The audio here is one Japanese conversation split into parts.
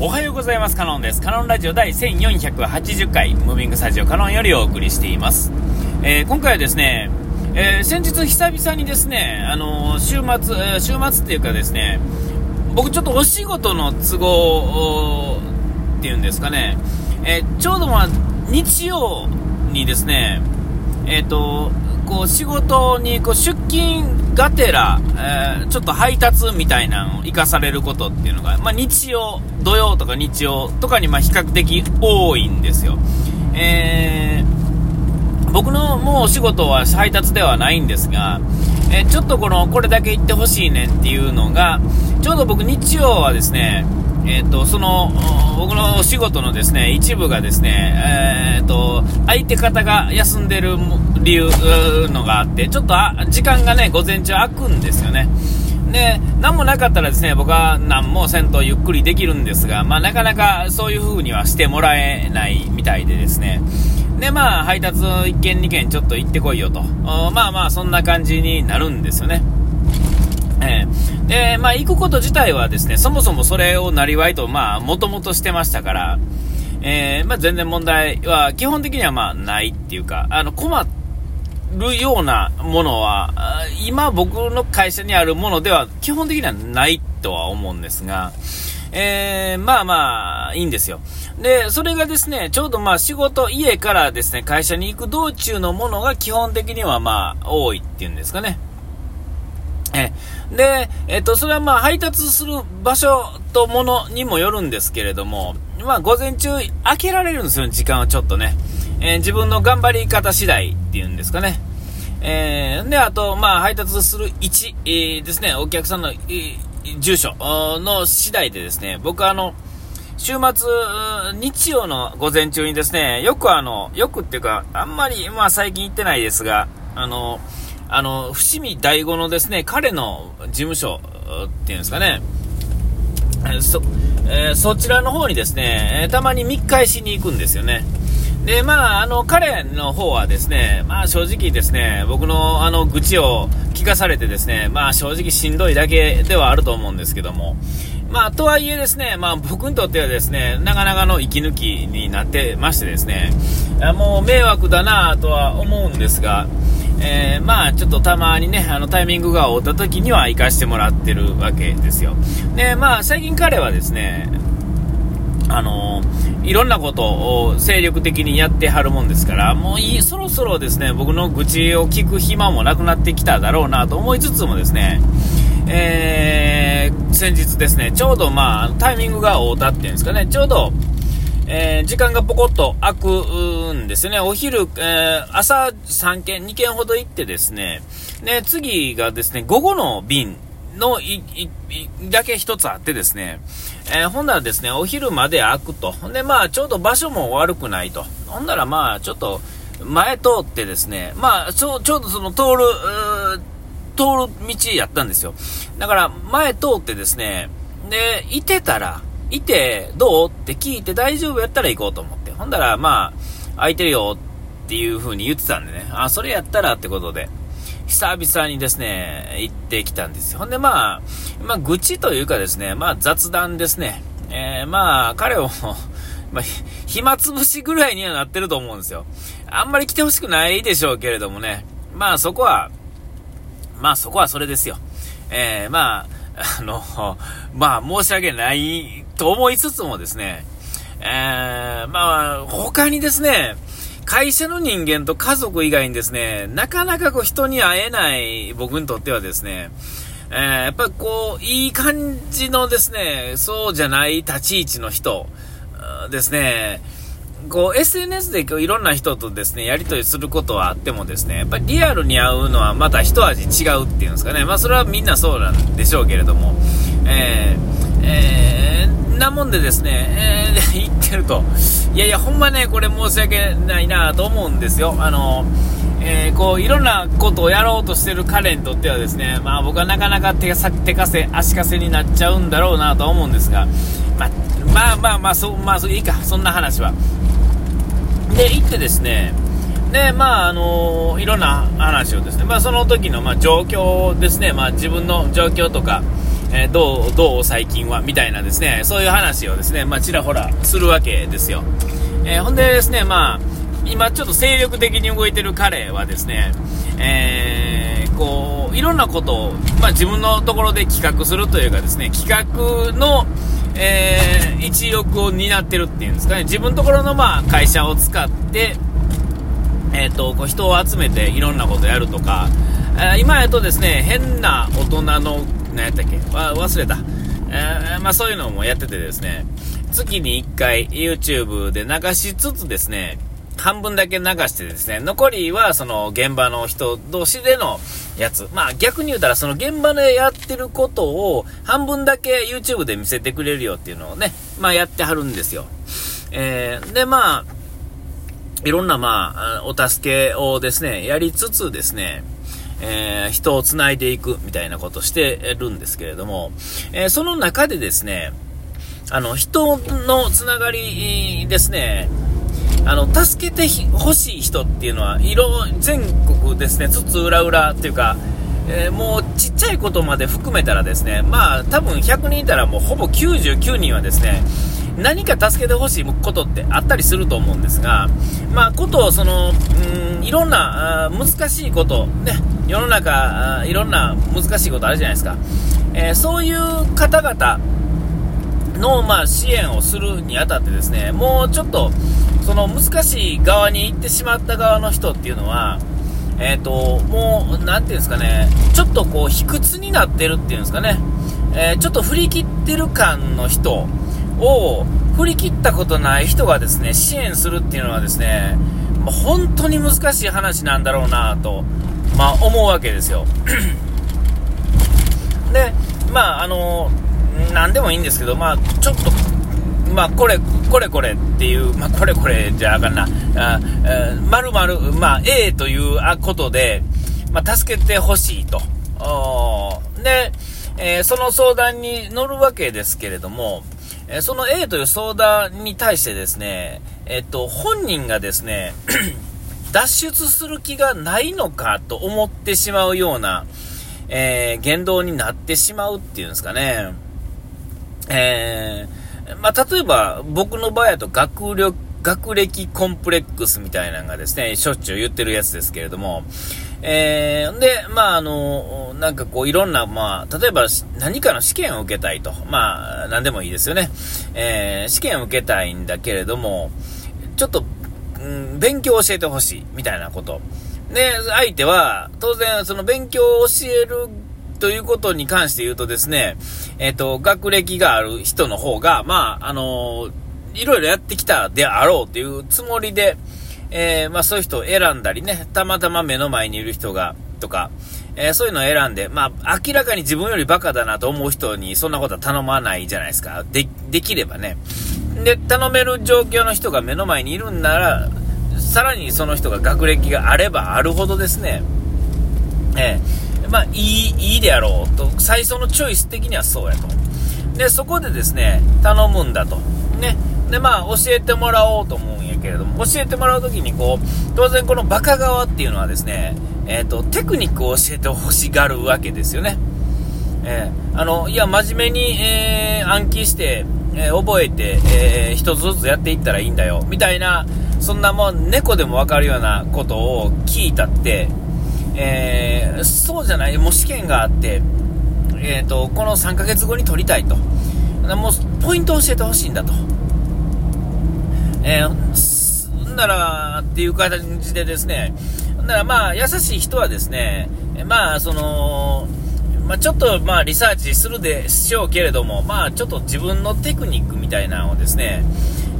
おはようございます。カノンです。カノンラジオ第1480回ムービングスタジオカノンよりお送りしています、えー今回はですね、えー先日久々にですね、あのー週末、え週末っていうかですね僕ちょっとお仕事の都合っていうんですかね、えーちょうどまあ日曜にですねえっ、とこう仕事にこう出勤がてら、えーちょっと配達みたいなのを生かされることっていうのが、まあ、日曜、土曜とか日曜とかにま比較的多いんですよ。えー僕のもうお仕事は配達ではないんですが、えーちょっとこの、これだけ行ってほしいねんっていうのが、ちょうど僕日曜はですね、えっ、と、その、僕のお仕事のですね、一部がですね、えっ、と、相手方が休んでる理由のがあって、ちょっと時間がね、午前中空くんですよね。で、何もなかったらですね、僕は何もせんとゆっくりできるんですが、まあなかなかそういう風にはしてもらえないみたいでですね。で、まあ配達1件2件ちょっと行ってこいよと。まあまあそんな感じになるんですよね。えーで、まあ行くこと自体はですね、そもそもそれをなりわいと、まあもともとしてましたから、えーまあ全然問題は基本的にはまあないっていうか、あの困るようなものは、今僕の会社にあるものでは基本的にはないとは思うんですが、えーまあまあ、いいんですよ。で、それがですね、ちょうどまあ仕事、家からですね、会社に行く道中のものが基本的にはまあ多いっていうんですかね。えで、えっと、それはまあ配達する場所とものにもよるんですけれども、まあ午前中開けられるんですよ、時間はちょっとね。えー自分の頑張り方次第っていうんですかね。えーで、あと、まあ配達する位置、えーですね、お客さんの、え住所の次第でですね、僕はあの、週末、日曜の午前中にですね、よくあの、よくっていうか、あんまり、まあ最近行ってないですが、あの、あの、伏見大吾のですね、彼の事務所っていうんですかね、そ、えーそちらの方にですね、たまに密会しに行くんですよね。で、まあ、あの、彼の方はですね、まあ正直ですね、僕のあの愚痴を聞かされてですね、まあ正直しんどいだけではあると思うんですけども、まあとはいえですね、まあ僕にとってはですね、なかなかの息抜きになってましてですね、もう迷惑だなとは思うんですが、えーまあちょっとたまにね、あのタイミングが合った時には行かしてもらってるわけですよ。で、まあ最近彼はですね、あのいろんなことを精力的にやってはるもんですから、もういい、そろそろですね、僕の愚痴を聞く暇もなくなってきただろうなと思いつつもですね、えー先日ですね、ちょうどまあ、タイミングが合うたっていうんですかね、ちょうど、えー時間がポコッと空くんですね。お昼、えー朝3件、2件ほど行ってですね、で、次がですね、午後の便のい、い、だけ一つあってですね、えーほんならですね、お昼まで開くと。ほんで、まあ、ちょうど場所も悪くないと。ほんならまあ、ちょっと、前通ってですね、まあ、ちょ、ちょうどその通る、通る道やったんですよ。だから、前通ってですね、で、いてたら、いて、どう？って聞いて大丈夫やったら行こうと思って。ほんだら、まあ、空いてるよっていう風に言ってたんでね、あ、それやったらってことで、久々にですね、行ってきたんですよ。ほんで、まあ、まあ、愚痴というかですね、まあ、雑談ですね。えー、まあ、彼を、まあ、暇つぶしぐらいにはなってると思うんですよ。あんまり来てほしくないでしょうけれどもね。まあ、そこは、まあそこはそれですよ。えー、まあ、あの、まあ申し訳ないと思いつつもですね、えー、まあ他にですね、会社の人間と家族以外にですね、なかなかこう人に会えない僕にとってはですね、えー、やっぱりこう、いい感じのですね、そうじゃない立ち位置の人ですね、こう SNS でこういろんな人とですね、やり取りすることはあってもですね、やっぱリアルに会うのはまた一味違うっていうんですかね。まあそれはみんなそうなんでしょうけれども、えー、えー、なもんでですね、えー、言ってると、いやいやほんまね、これ申し訳ないなと思うんですよ。あの、えーこういろんなことをやろうとしてる彼にとってはですね、まあ僕はなかなか手がさ手かせ、足かせになっちゃうんだろうなと思うんですが、まあ、まあまあまあ、そう、まあ、いいか、そんな話は。で、行ってですね、で、まあ、あのいろんな話をですね、まあ、その時の、まあ、状況ですね、まあ、自分の状況とか、えー、どう、どう最近はみたいなですね、そういう話をですね、まあ、ちらほらするわけですよ。えー、ほんでですね、まあ、今ちょっと精力的に動いてる彼はですね、えー、こう、いろんなことを、まあ、自分のところで企画するというかですね、企画の、えー、一翼を担ってるっていうんですかね、自分のところのまあ会社を使って、えっ、ー、と、こう人を集めていろんなことやるとか、えー、今やとですね、変な大人の、何やったっけ忘れた。えー、まあそういうのもやっててですね、月に1回 YouTube で流しつつですね、半分だけ流してですね、残りはその現場の人同士でのやつ。まあ逆に言うたらその現場でやってることを半分だけ YouTube で見せてくれるよっていうのをね、まあやってはるんですよ。えー、でまあ、いろんなまあ、お助けをですね、やりつつですね、えー、人を繋いでいくみたいなことしてるんですけれども、えー、その中でですね、あの、人のつながりですね、あの、助けてほしい人っていうのは、色、全国ですね、つつ裏裏っていうか、えー、もうちっちゃいことまで含めたらですね、まあ、多分100人いたらもうほぼ99人はですね、何か助けてほしいことってあったりすると思うんですが、まあ、ことをその、うん、いろんな難しいこと、ね、世の中いろんな難しいことあるじゃないですか。えー、そういう方々の、まあ、支援をするにあたってですね、もうちょっと、その難しい側に行ってしまった側の人っていうのは、えっ、ー、と、もう、なんていうんですかね、ちょっとこう、卑屈になってるっていうんですかね、えー、ちょっと振り切ってる感の人を、振り切ったことない人がですね、支援するっていうのはですね、本当に難しい話なんだろうなと、まあ、思うわけですよ。で、まあ、あの、なんでもいいんですけど、まあ、ちょっと、まあ、これ、これこれっていう、まあ、これこれじゃあかんな、あまるまる、まあ、A ということで、まあ、助けてほしいと。で、えー、その相談に乗るわけですけれども、えー、その A という相談に対してですね、えっと、本人がですね、脱出する気がないのかと思ってしまうような、えー、言動になってしまうっていうんですかね。えーまあ、例えば、僕の場合だと学力、学歴コンプレックスみたいなのがですね、しょっちゅう言ってるやつですけれども、えー、で、まあ、あの、なんかこう、いろんな、まあ、例えば何かの試験を受けたいと。まあ、何でもいいですよね。えー、試験を受けたいんだけれども、ちょっと、うん、勉強を教えてほしい、みたいなこと。で、相手は、当然、その勉強を教えるということに関して言うとですね、えっ、ー、と、学歴がある人の方が、まあ、あのー、いろいろやってきたであろうというつもりで、えー、まあそういう人を選んだりね、たまたま目の前にいる人が、とか、えー、そういうのを選んで、まあ明らかに自分よりバカだなと思う人にそんなことは頼まないじゃないですか。で、できればね。で、頼める状況の人が目の前にいるんなら、さらにその人が学歴があればあるほどですね、えーまあ、いい、いいであろうと、最初のチョイス的にはそうやと。で、そこでですね、頼むんだと。ね。で、まあ、教えてもらおうと思うんやけれども、教えてもらうときに、こう、当然このバカ側っていうのはですね、えっ、ー、と、テクニックを教えてほしがるわけですよね。えー、あの、いや、真面目に、えー、暗記して、えー、覚えて、えー、一つずつやっていったらいいんだよ、みたいな、そんなもう猫でもわかるようなことを聞いたって、えー、そうじゃない、もう試験があって、えーと、この3ヶ月後に取りたいと、もうポイントを教えてほしいんだと、えー、ならっていう感じでですね、ならまあ優しい人はですね、まあその、まあ、ちょっとまあリサーチするでしょうけれども、まあちょっと自分のテクニックみたいなのをですね、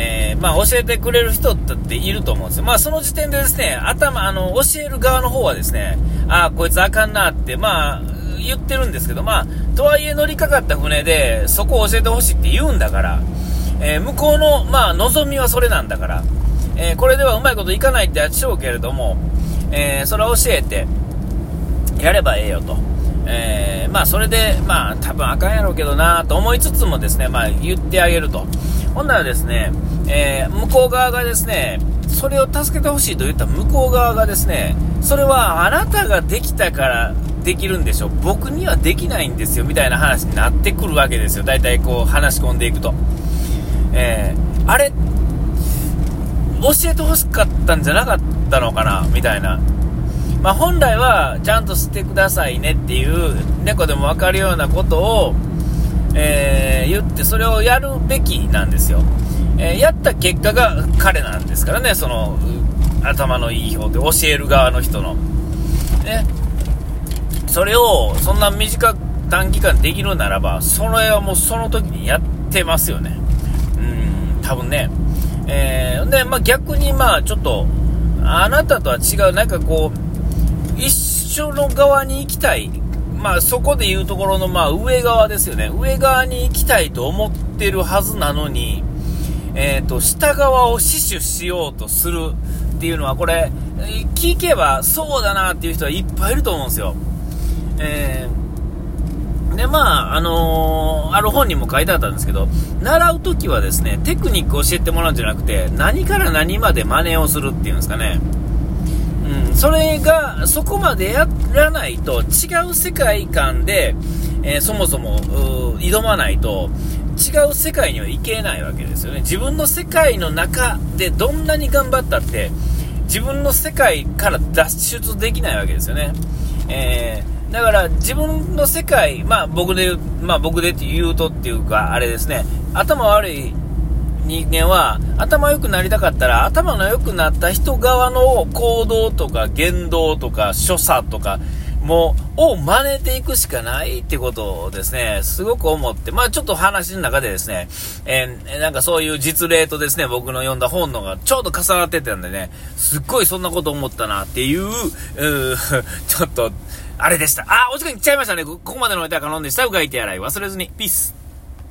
えー、まあ、教えてくれる人っていると思うんですよ。まあ、その時点でですね、頭、あの、教える側の方はですね、ああ、こいつあかんなって、まあ、言ってるんですけど、まあ、とはいえ乗りかかった船で、そこを教えてほしいって言うんだから、えー、向こうの、まあ、望みはそれなんだから、えー、これではうまいこといかないってやっちゃうけれども、えー、それを教えて、やればええよと。えー、まあ、それで、まあ、多分あかんやろうけどなと思いつつもですね、まあ、言ってあげると。ほんならですね、えー、向こう側がですね、それを助けてほしいと言った向こう側がですね、それはあなたができたから、できるんでしょ僕にはできないんですよ、みたいな話になってくるわけですよ。大体こう話し込んでいくと。えー、あれ、教えてほしかったんじゃなかったのかな、みたいな。まあ、本来は、ちゃんとしてくださいねっていう、猫でもわかるようなことを、えー、言って、それをやるべきなんですよ。えー、やった結果が彼なんですからね、その、頭のいい方で教える側の人の。ね。それを、そんな短く短期間できるならば、それはもうその時にやってますよね。うん、多分ね。えー、で、まあ、逆にまあ、ちょっと、あなたとは違う、なんかこう、一緒の側に行きたい。まあ、そこで言うところの、まあ、上側ですよね。上側に行きたいと思ってるはずなのに、えっ、ー、と、下側を死守しようとするっていうのは、これ、聞けばそうだなっていう人はいっぱいいると思うんですよ。えー、で、まあ、あのー、ある本にも書いてあったんですけど、習うときはですね、テクニックを教えてもらうんじゃなくて、何から何まで真似をするっていうんですかね。うん、それが、そこまでやらないと、違う世界観で、えー、そもそも、挑まないと、違う世界には行けないわけですよね。自分の世界の中でどんなに頑張ったって、自分の世界から脱出できないわけですよね。えー、だから自分の世界、まあ僕で、まあ僕でって言うとっていうか、あれですね、頭悪い人間は頭良くなりたかったら頭の良くなった人側の行動とか言動とか所作とかも、を真似ていくしかないってことをですね、すごく思って、まあちょっと話の中でですね、えー、なんかそういう実例とですね、僕の読んだ本のがちょうど重なってたんでね、すっごいそんなこと思ったなっていう、うちょっと、あれでした。あ、お時間いっちゃいましたね。ここまでのお相手はカノンでした。うがいて洗い忘れずに。ピース。